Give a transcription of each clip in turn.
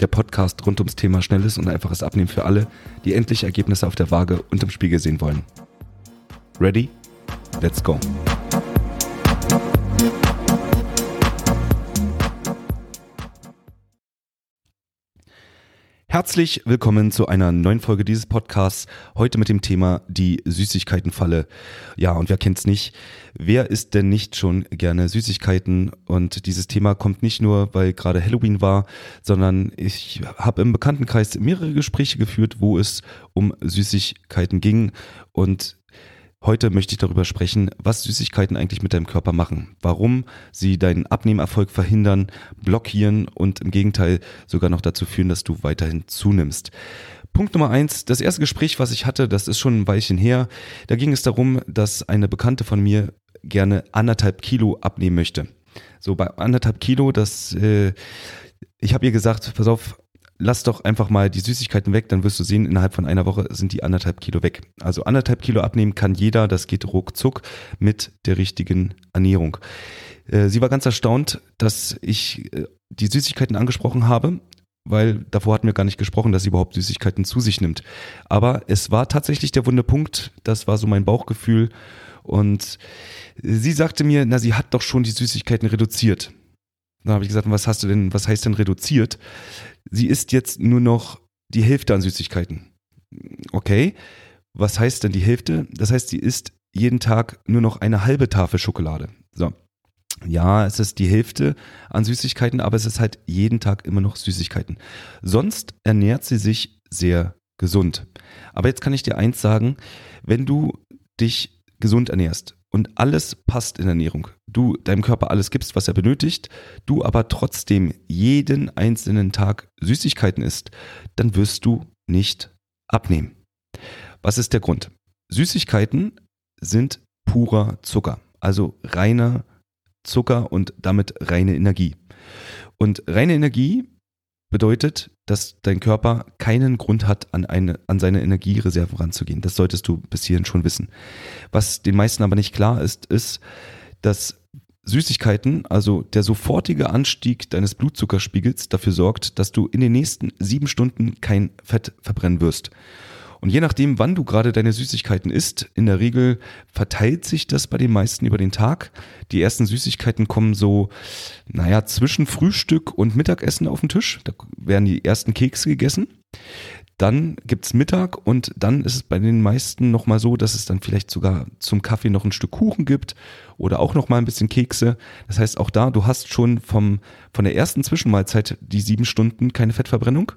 Der Podcast rund ums Thema schnelles und einfaches Abnehmen für alle, die endlich Ergebnisse auf der Waage und im Spiegel sehen wollen. Ready? Let's go! Herzlich willkommen zu einer neuen Folge dieses Podcasts. Heute mit dem Thema die Süßigkeitenfalle. Ja, und wer kennt's nicht? Wer isst denn nicht schon gerne Süßigkeiten? Und dieses Thema kommt nicht nur, weil gerade Halloween war, sondern ich habe im Bekanntenkreis mehrere Gespräche geführt, wo es um Süßigkeiten ging. Und Heute möchte ich darüber sprechen, was Süßigkeiten eigentlich mit deinem Körper machen, warum sie deinen Abnehmerfolg verhindern, blockieren und im Gegenteil sogar noch dazu führen, dass du weiterhin zunimmst. Punkt Nummer eins, das erste Gespräch, was ich hatte, das ist schon ein Weilchen her. Da ging es darum, dass eine Bekannte von mir gerne anderthalb Kilo abnehmen möchte. So bei anderthalb Kilo, das, äh, ich habe ihr gesagt, pass auf, lass doch einfach mal die Süßigkeiten weg, dann wirst du sehen, innerhalb von einer Woche sind die anderthalb Kilo weg. Also anderthalb Kilo abnehmen kann jeder, das geht ruckzuck mit der richtigen Ernährung. Äh, sie war ganz erstaunt, dass ich äh, die Süßigkeiten angesprochen habe, weil davor hatten wir gar nicht gesprochen, dass sie überhaupt Süßigkeiten zu sich nimmt. Aber es war tatsächlich der wunde Punkt, das war so mein Bauchgefühl. Und sie sagte mir, na, sie hat doch schon die Süßigkeiten reduziert. Dann habe ich gesagt, was hast du denn, was heißt denn reduziert? Sie isst jetzt nur noch die Hälfte an Süßigkeiten. Okay, was heißt denn die Hälfte? Das heißt, sie isst jeden Tag nur noch eine halbe Tafel Schokolade. So. Ja, es ist die Hälfte an Süßigkeiten, aber es ist halt jeden Tag immer noch Süßigkeiten. Sonst ernährt sie sich sehr gesund. Aber jetzt kann ich dir eins sagen, wenn du dich gesund ernährst, und alles passt in der Ernährung. Du deinem Körper alles gibst, was er benötigt, du aber trotzdem jeden einzelnen Tag Süßigkeiten isst, dann wirst du nicht abnehmen. Was ist der Grund? Süßigkeiten sind purer Zucker, also reiner Zucker und damit reine Energie. Und reine Energie bedeutet, dass dein Körper keinen Grund hat, an, eine, an seine Energiereserven ranzugehen. Das solltest du bis hierhin schon wissen. Was den meisten aber nicht klar ist, ist, dass Süßigkeiten, also der sofortige Anstieg deines Blutzuckerspiegels dafür sorgt, dass du in den nächsten sieben Stunden kein Fett verbrennen wirst. Und je nachdem, wann du gerade deine Süßigkeiten isst, in der Regel verteilt sich das bei den meisten über den Tag. Die ersten Süßigkeiten kommen so, naja, zwischen Frühstück und Mittagessen auf den Tisch. Da werden die ersten Kekse gegessen. Dann gibt's Mittag und dann ist es bei den meisten nochmal so, dass es dann vielleicht sogar zum Kaffee noch ein Stück Kuchen gibt oder auch nochmal ein bisschen Kekse. Das heißt, auch da, du hast schon vom, von der ersten Zwischenmahlzeit die sieben Stunden keine Fettverbrennung,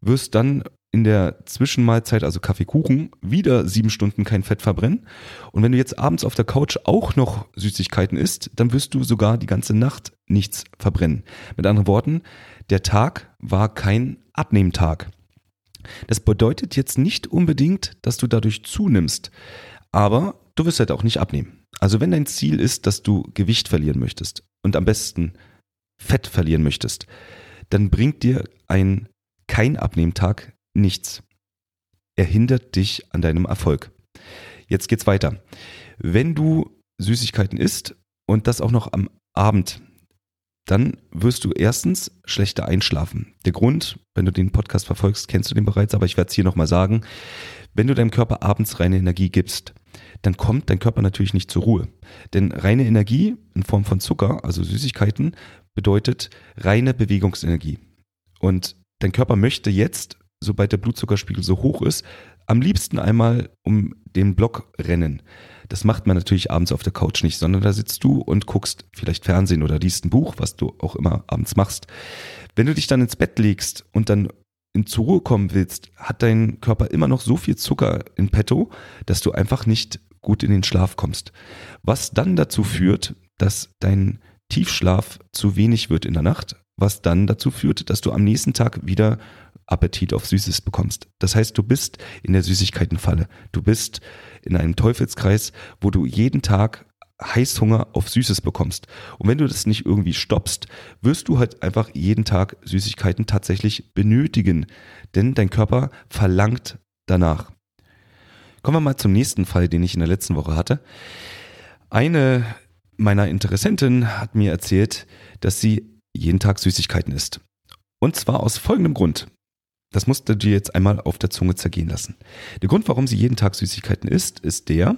wirst dann in der Zwischenmahlzeit, also Kaffeekuchen, wieder sieben Stunden kein Fett verbrennen. Und wenn du jetzt abends auf der Couch auch noch Süßigkeiten isst, dann wirst du sogar die ganze Nacht nichts verbrennen. Mit anderen Worten, der Tag war kein Abnehmtag. Das bedeutet jetzt nicht unbedingt, dass du dadurch zunimmst, aber du wirst halt auch nicht abnehmen. Also wenn dein Ziel ist, dass du Gewicht verlieren möchtest und am besten Fett verlieren möchtest, dann bringt dir ein kein Abnehmtag nichts. Er hindert dich an deinem Erfolg. Jetzt geht's weiter. Wenn du Süßigkeiten isst und das auch noch am Abend, dann wirst du erstens schlechter einschlafen. Der Grund, wenn du den Podcast verfolgst, kennst du den bereits, aber ich werde es hier nochmal sagen. Wenn du deinem Körper abends reine Energie gibst, dann kommt dein Körper natürlich nicht zur Ruhe. Denn reine Energie in Form von Zucker, also Süßigkeiten, bedeutet reine Bewegungsenergie. Und dein Körper möchte jetzt sobald der Blutzuckerspiegel so hoch ist, am liebsten einmal um den Block rennen. Das macht man natürlich abends auf der Couch nicht, sondern da sitzt du und guckst vielleicht Fernsehen oder liest ein Buch, was du auch immer abends machst. Wenn du dich dann ins Bett legst und dann in zur Ruhe kommen willst, hat dein Körper immer noch so viel Zucker in petto, dass du einfach nicht gut in den Schlaf kommst. Was dann dazu führt, dass dein Tiefschlaf zu wenig wird in der Nacht, was dann dazu führt, dass du am nächsten Tag wieder Appetit auf Süßes bekommst. Das heißt, du bist in der Süßigkeitenfalle. Du bist in einem Teufelskreis, wo du jeden Tag Heißhunger auf Süßes bekommst. Und wenn du das nicht irgendwie stoppst, wirst du halt einfach jeden Tag Süßigkeiten tatsächlich benötigen. Denn dein Körper verlangt danach. Kommen wir mal zum nächsten Fall, den ich in der letzten Woche hatte. Eine meiner Interessenten hat mir erzählt, dass sie jeden Tag Süßigkeiten isst. Und zwar aus folgendem Grund. Das musst du dir jetzt einmal auf der Zunge zergehen lassen. Der Grund, warum sie jeden Tag Süßigkeiten isst, ist der,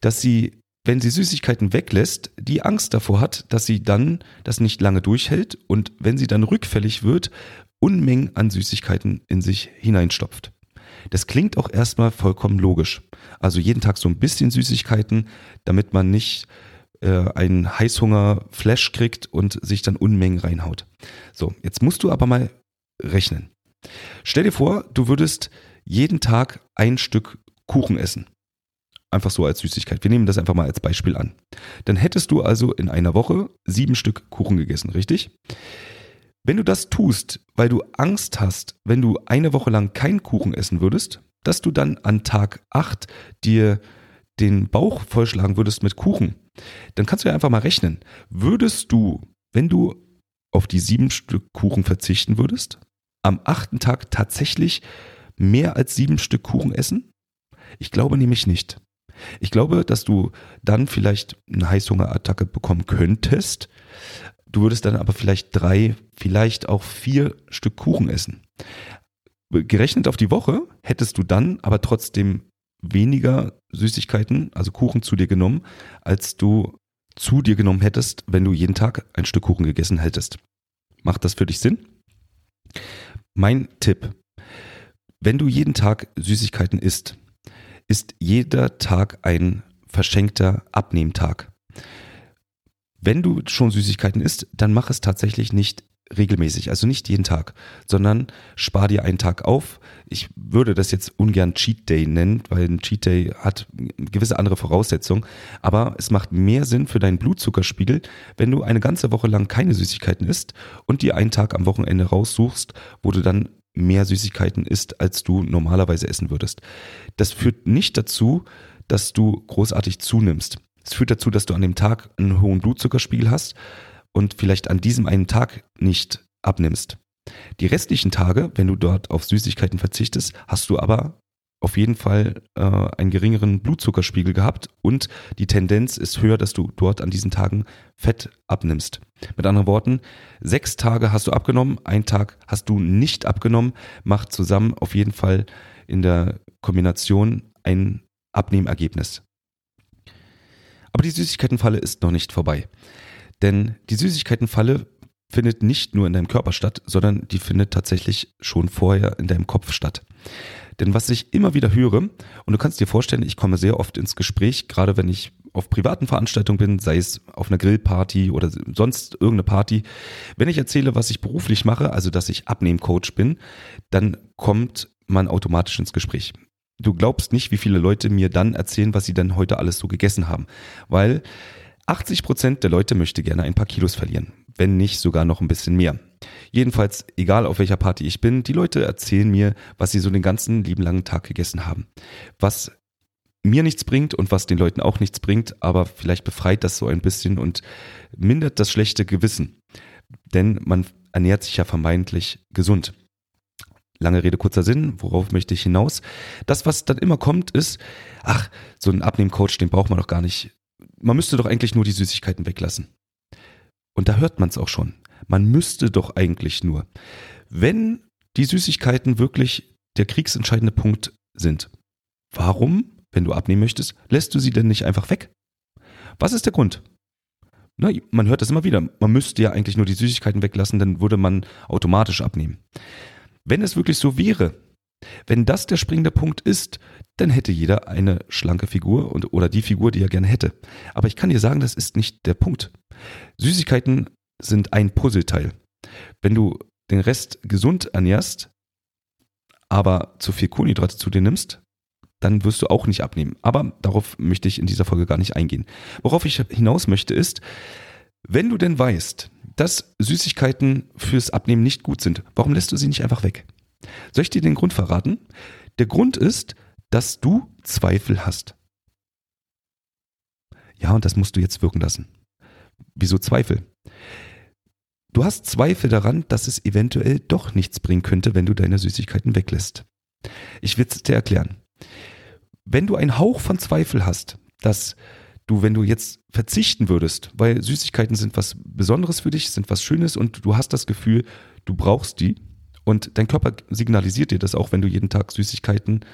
dass sie, wenn sie Süßigkeiten weglässt, die Angst davor hat, dass sie dann das nicht lange durchhält und wenn sie dann rückfällig wird, Unmengen an Süßigkeiten in sich hineinstopft. Das klingt auch erstmal vollkommen logisch. Also jeden Tag so ein bisschen Süßigkeiten, damit man nicht äh, einen Heißhunger-Flash kriegt und sich dann Unmengen reinhaut. So, jetzt musst du aber mal rechnen. Stell dir vor, du würdest jeden Tag ein Stück Kuchen essen. Einfach so als Süßigkeit. Wir nehmen das einfach mal als Beispiel an. Dann hättest du also in einer Woche sieben Stück Kuchen gegessen, richtig? Wenn du das tust, weil du Angst hast, wenn du eine Woche lang keinen Kuchen essen würdest, dass du dann an Tag 8 dir den Bauch vollschlagen würdest mit Kuchen, dann kannst du ja einfach mal rechnen. Würdest du, wenn du auf die sieben Stück Kuchen verzichten würdest, am achten Tag tatsächlich mehr als sieben Stück Kuchen essen? Ich glaube nämlich nicht. Ich glaube, dass du dann vielleicht eine Heißhungerattacke bekommen könntest. Du würdest dann aber vielleicht drei, vielleicht auch vier Stück Kuchen essen. Gerechnet auf die Woche hättest du dann aber trotzdem weniger Süßigkeiten, also Kuchen zu dir genommen, als du zu dir genommen hättest, wenn du jeden Tag ein Stück Kuchen gegessen hättest. Macht das für dich Sinn? Mein Tipp. Wenn du jeden Tag Süßigkeiten isst, ist jeder Tag ein verschenkter Abnehmtag. Wenn du schon Süßigkeiten isst, dann mach es tatsächlich nicht regelmäßig, also nicht jeden Tag, sondern spar dir einen Tag auf. Ich würde das jetzt ungern Cheat Day nennen, weil ein Cheat Day hat gewisse andere Voraussetzungen, aber es macht mehr Sinn für deinen Blutzuckerspiegel, wenn du eine ganze Woche lang keine Süßigkeiten isst und dir einen Tag am Wochenende raussuchst, wo du dann mehr Süßigkeiten isst, als du normalerweise essen würdest. Das führt nicht dazu, dass du großartig zunimmst. Es führt dazu, dass du an dem Tag einen hohen Blutzuckerspiegel hast, und vielleicht an diesem einen Tag nicht abnimmst. Die restlichen Tage, wenn du dort auf Süßigkeiten verzichtest, hast du aber auf jeden Fall äh, einen geringeren Blutzuckerspiegel gehabt und die Tendenz ist höher, dass du dort an diesen Tagen Fett abnimmst. Mit anderen Worten, sechs Tage hast du abgenommen, ein Tag hast du nicht abgenommen, macht zusammen auf jeden Fall in der Kombination ein Abnehmergebnis. Aber die Süßigkeitenfalle ist noch nicht vorbei. Denn die Süßigkeitenfalle findet nicht nur in deinem Körper statt, sondern die findet tatsächlich schon vorher in deinem Kopf statt. Denn was ich immer wieder höre, und du kannst dir vorstellen, ich komme sehr oft ins Gespräch, gerade wenn ich auf privaten Veranstaltungen bin, sei es auf einer Grillparty oder sonst irgendeine Party. Wenn ich erzähle, was ich beruflich mache, also dass ich Abnehmcoach bin, dann kommt man automatisch ins Gespräch. Du glaubst nicht, wie viele Leute mir dann erzählen, was sie dann heute alles so gegessen haben. Weil 80 Prozent der Leute möchte gerne ein paar Kilos verlieren, wenn nicht sogar noch ein bisschen mehr. Jedenfalls, egal auf welcher Party ich bin, die Leute erzählen mir, was sie so den ganzen lieben langen Tag gegessen haben. Was mir nichts bringt und was den Leuten auch nichts bringt, aber vielleicht befreit das so ein bisschen und mindert das schlechte Gewissen. Denn man ernährt sich ja vermeintlich gesund. Lange Rede, kurzer Sinn, worauf möchte ich hinaus? Das, was dann immer kommt, ist, ach, so ein Abnehmcoach, den braucht man doch gar nicht man müsste doch eigentlich nur die Süßigkeiten weglassen. Und da hört man es auch schon. Man müsste doch eigentlich nur. Wenn die Süßigkeiten wirklich der kriegsentscheidende Punkt sind, warum, wenn du abnehmen möchtest, lässt du sie denn nicht einfach weg? Was ist der Grund? Na, man hört das immer wieder. Man müsste ja eigentlich nur die Süßigkeiten weglassen, dann würde man automatisch abnehmen. Wenn es wirklich so wäre, wenn das der springende Punkt ist, dann hätte jeder eine schlanke Figur und, oder die Figur, die er gerne hätte. Aber ich kann dir sagen, das ist nicht der Punkt. Süßigkeiten sind ein Puzzleteil. Wenn du den Rest gesund ernährst, aber zu viel Kohlenhydrate zu dir nimmst, dann wirst du auch nicht abnehmen. Aber darauf möchte ich in dieser Folge gar nicht eingehen. Worauf ich hinaus möchte ist, wenn du denn weißt, dass Süßigkeiten fürs Abnehmen nicht gut sind, warum lässt du sie nicht einfach weg? Soll ich dir den Grund verraten? Der Grund ist, dass du Zweifel hast. Ja, und das musst du jetzt wirken lassen. Wieso Zweifel? Du hast Zweifel daran, dass es eventuell doch nichts bringen könnte, wenn du deine Süßigkeiten weglässt. Ich will es dir erklären. Wenn du einen Hauch von Zweifel hast, dass du, wenn du jetzt verzichten würdest, weil Süßigkeiten sind was Besonderes für dich, sind was Schönes und du hast das Gefühl, du brauchst die und dein Körper signalisiert dir das auch, wenn du jeden Tag Süßigkeiten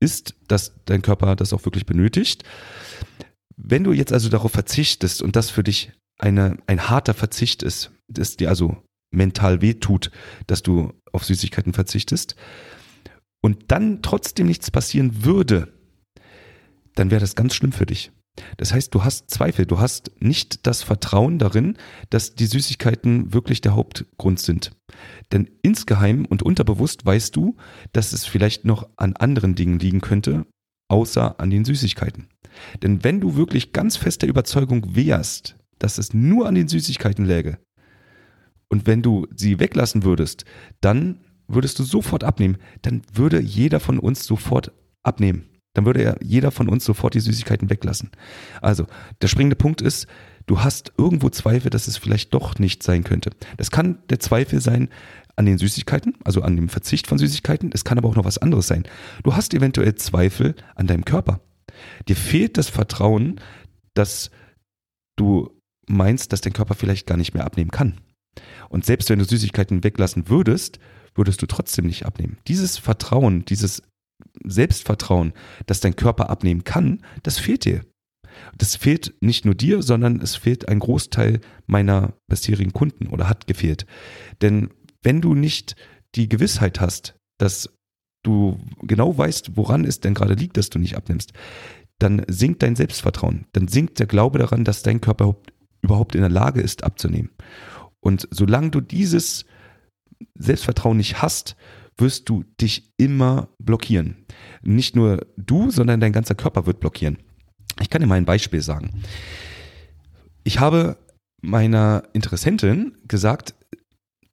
isst, dass dein Körper das auch wirklich benötigt. Wenn du jetzt also darauf verzichtest und das für dich eine, ein harter Verzicht ist, das dir also mental wehtut, dass du auf Süßigkeiten verzichtest und dann trotzdem nichts passieren würde, dann wäre das ganz schlimm für dich. Das heißt, du hast Zweifel, du hast nicht das Vertrauen darin, dass die Süßigkeiten wirklich der Hauptgrund sind. Denn insgeheim und unterbewusst weißt du, dass es vielleicht noch an anderen Dingen liegen könnte, außer an den Süßigkeiten. Denn wenn du wirklich ganz fest der Überzeugung wärst, dass es nur an den Süßigkeiten läge, und wenn du sie weglassen würdest, dann würdest du sofort abnehmen, dann würde jeder von uns sofort abnehmen. Dann würde ja jeder von uns sofort die Süßigkeiten weglassen. Also, der springende Punkt ist, du hast irgendwo Zweifel, dass es vielleicht doch nicht sein könnte. Das kann der Zweifel sein an den Süßigkeiten, also an dem Verzicht von Süßigkeiten. Es kann aber auch noch was anderes sein. Du hast eventuell Zweifel an deinem Körper. Dir fehlt das Vertrauen, dass du meinst, dass dein Körper vielleicht gar nicht mehr abnehmen kann. Und selbst wenn du Süßigkeiten weglassen würdest, würdest du trotzdem nicht abnehmen. Dieses Vertrauen, dieses Selbstvertrauen, dass dein Körper abnehmen kann, das fehlt dir. Das fehlt nicht nur dir, sondern es fehlt ein Großteil meiner bisherigen Kunden oder hat gefehlt. Denn wenn du nicht die Gewissheit hast, dass du genau weißt, woran es denn gerade liegt, dass du nicht abnimmst, dann sinkt dein Selbstvertrauen. Dann sinkt der Glaube daran, dass dein Körper überhaupt in der Lage ist, abzunehmen. Und solange du dieses Selbstvertrauen nicht hast, wirst du dich immer blockieren. Nicht nur du, sondern dein ganzer Körper wird blockieren. Ich kann dir mal ein Beispiel sagen. Ich habe meiner Interessentin gesagt,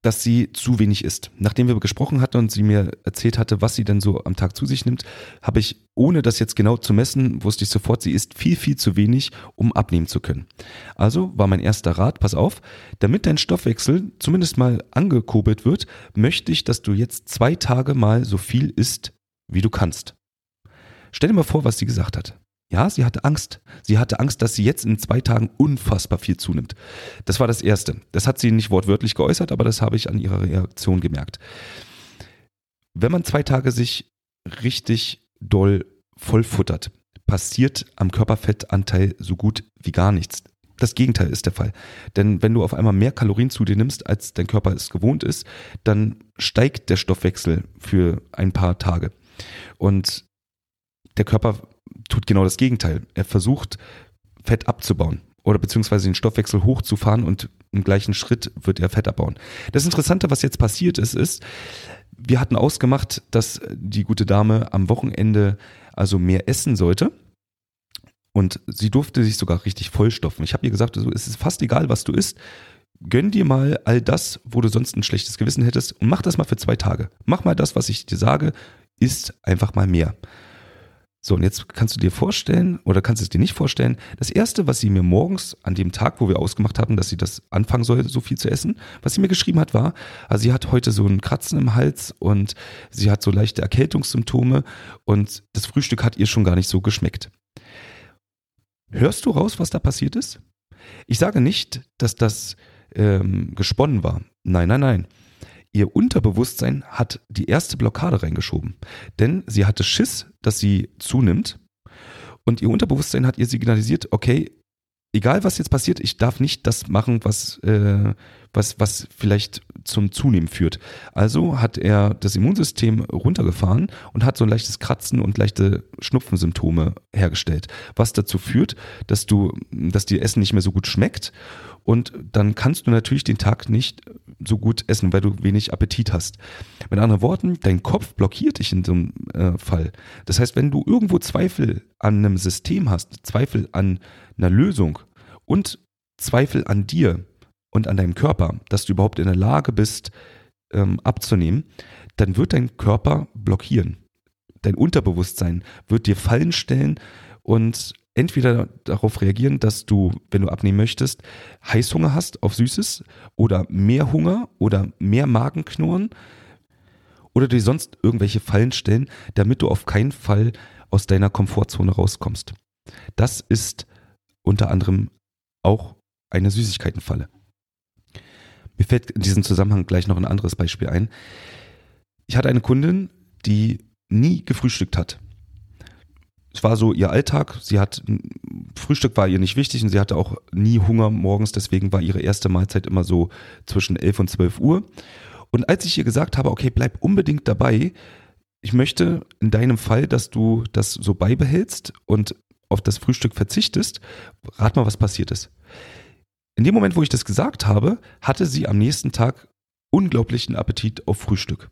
dass sie zu wenig isst. Nachdem wir gesprochen hatten und sie mir erzählt hatte, was sie denn so am Tag zu sich nimmt, habe ich, ohne das jetzt genau zu messen, wusste ich sofort, sie isst viel, viel zu wenig, um abnehmen zu können. Also war mein erster Rat, pass auf, damit dein Stoffwechsel zumindest mal angekurbelt wird, möchte ich, dass du jetzt zwei Tage mal so viel isst, wie du kannst. Stell dir mal vor, was sie gesagt hat. Ja, sie hatte Angst. Sie hatte Angst, dass sie jetzt in zwei Tagen unfassbar viel zunimmt. Das war das Erste. Das hat sie nicht wortwörtlich geäußert, aber das habe ich an ihrer Reaktion gemerkt. Wenn man zwei Tage sich richtig doll vollfuttert, passiert am Körperfettanteil so gut wie gar nichts. Das Gegenteil ist der Fall. Denn wenn du auf einmal mehr Kalorien zu dir nimmst, als dein Körper es gewohnt ist, dann steigt der Stoffwechsel für ein paar Tage. Und der Körper tut genau das Gegenteil. Er versucht, Fett abzubauen oder beziehungsweise den Stoffwechsel hochzufahren und im gleichen Schritt wird er Fett abbauen. Das Interessante, was jetzt passiert ist, ist, wir hatten ausgemacht, dass die gute Dame am Wochenende also mehr essen sollte. Und sie durfte sich sogar richtig vollstopfen. Ich habe ihr gesagt, also, es ist fast egal, was du isst. Gönn dir mal all das, wo du sonst ein schlechtes Gewissen hättest und mach das mal für zwei Tage. Mach mal das, was ich dir sage, isst einfach mal mehr. So, und jetzt kannst du dir vorstellen oder kannst es dir nicht vorstellen, das erste, was sie mir morgens an dem Tag, wo wir ausgemacht hatten, dass sie das anfangen soll, so viel zu essen, was sie mir geschrieben hat, war, also sie hat heute so ein Kratzen im Hals und sie hat so leichte Erkältungssymptome und das Frühstück hat ihr schon gar nicht so geschmeckt. Hörst du raus, was da passiert ist? Ich sage nicht, dass das ähm, gesponnen war. Nein, nein, nein. Ihr Unterbewusstsein hat die erste Blockade reingeschoben. Denn sie hatte Schiss, dass sie zunimmt. Und ihr Unterbewusstsein hat ihr signalisiert, okay, egal was jetzt passiert, ich darf nicht das machen, was, äh, was, was vielleicht zum Zunehmen führt. Also hat er das Immunsystem runtergefahren und hat so ein leichtes Kratzen und leichte Schnupfensymptome hergestellt, was dazu führt, dass du, dass dir Essen nicht mehr so gut schmeckt und dann kannst du natürlich den Tag nicht so gut essen, weil du wenig Appetit hast. Mit anderen Worten, dein Kopf blockiert dich in so einem äh, Fall. Das heißt, wenn du irgendwo Zweifel an einem System hast, Zweifel an einer Lösung und Zweifel an dir und an deinem Körper, dass du überhaupt in der Lage bist, ähm, abzunehmen, dann wird dein Körper blockieren. Dein Unterbewusstsein wird dir Fallen stellen und entweder darauf reagieren, dass du, wenn du abnehmen möchtest, Heißhunger hast auf Süßes oder mehr Hunger oder mehr Magenknurren oder dir sonst irgendwelche Fallen stellen, damit du auf keinen Fall aus deiner Komfortzone rauskommst. Das ist unter anderem auch eine Süßigkeitenfalle. Mir fällt in diesem Zusammenhang gleich noch ein anderes Beispiel ein. Ich hatte eine Kundin, die nie gefrühstückt hat. Es war so ihr Alltag. Sie hat Frühstück war ihr nicht wichtig und sie hatte auch nie Hunger morgens. Deswegen war ihre erste Mahlzeit immer so zwischen 11 und 12 Uhr. Und als ich ihr gesagt habe, okay, bleib unbedingt dabei, ich möchte in deinem Fall, dass du das so beibehältst und auf das Frühstück verzichtest, rat mal, was passiert ist. In dem Moment, wo ich das gesagt habe, hatte sie am nächsten Tag unglaublichen Appetit auf Frühstück.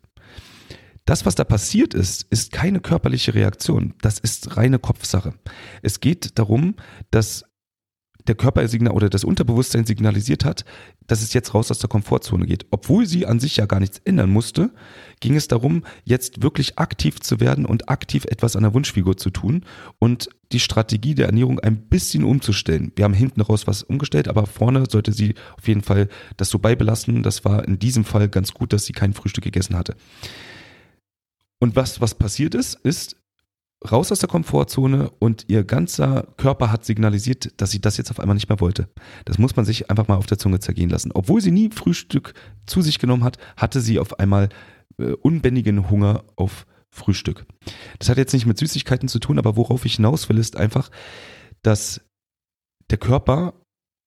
Das, was da passiert ist, ist keine körperliche Reaktion. Das ist reine Kopfsache. Es geht darum, dass der Körper oder das Unterbewusstsein signalisiert hat, dass es jetzt raus aus der Komfortzone geht. Obwohl sie an sich ja gar nichts ändern musste, ging es darum, jetzt wirklich aktiv zu werden und aktiv etwas an der Wunschfigur zu tun und die Strategie der Ernährung ein bisschen umzustellen. Wir haben hinten raus was umgestellt, aber vorne sollte sie auf jeden Fall das so beibelassen. Das war in diesem Fall ganz gut, dass sie kein Frühstück gegessen hatte. Und was, was passiert ist, ist, raus aus der Komfortzone und ihr ganzer Körper hat signalisiert, dass sie das jetzt auf einmal nicht mehr wollte. Das muss man sich einfach mal auf der Zunge zergehen lassen. Obwohl sie nie Frühstück zu sich genommen hat, hatte sie auf einmal äh, unbändigen Hunger auf Frühstück. Das hat jetzt nicht mit Süßigkeiten zu tun, aber worauf ich hinaus will, ist einfach, dass der Körper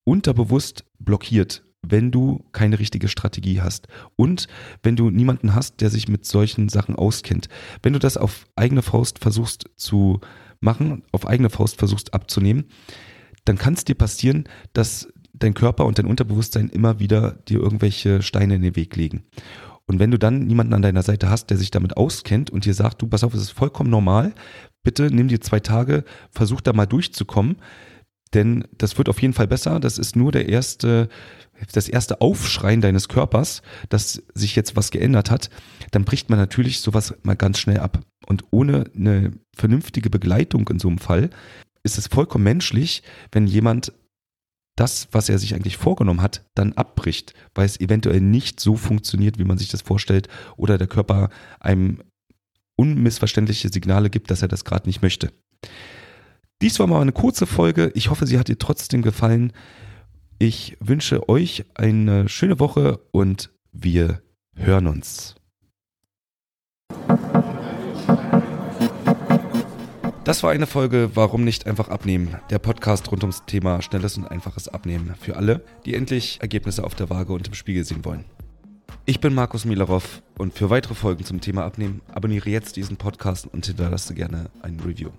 unterbewusst blockiert wenn du keine richtige Strategie hast und wenn du niemanden hast, der sich mit solchen Sachen auskennt. Wenn du das auf eigene Faust versuchst zu machen, auf eigene Faust versuchst abzunehmen, dann kann es dir passieren, dass dein Körper und dein Unterbewusstsein immer wieder dir irgendwelche Steine in den Weg legen. Und wenn du dann niemanden an deiner Seite hast, der sich damit auskennt und dir sagt, du, pass auf, es ist vollkommen normal, bitte nimm dir zwei Tage, versuch da mal durchzukommen, denn das wird auf jeden Fall besser. Das ist nur der erste, das erste Aufschreien deines Körpers, dass sich jetzt was geändert hat. Dann bricht man natürlich sowas mal ganz schnell ab. Und ohne eine vernünftige Begleitung in so einem Fall ist es vollkommen menschlich, wenn jemand das, was er sich eigentlich vorgenommen hat, dann abbricht, weil es eventuell nicht so funktioniert, wie man sich das vorstellt, oder der Körper einem unmissverständliche Signale gibt, dass er das gerade nicht möchte. Dies war mal eine kurze Folge. Ich hoffe, sie hat dir trotzdem gefallen. Ich wünsche euch eine schöne Woche und wir hören uns. Das war eine Folge Warum nicht einfach abnehmen? Der Podcast rund ums Thema schnelles und einfaches Abnehmen für alle, die endlich Ergebnisse auf der Waage und im Spiegel sehen wollen. Ich bin Markus Milarov und für weitere Folgen zum Thema Abnehmen abonniere jetzt diesen Podcast und hinterlasse gerne ein Review.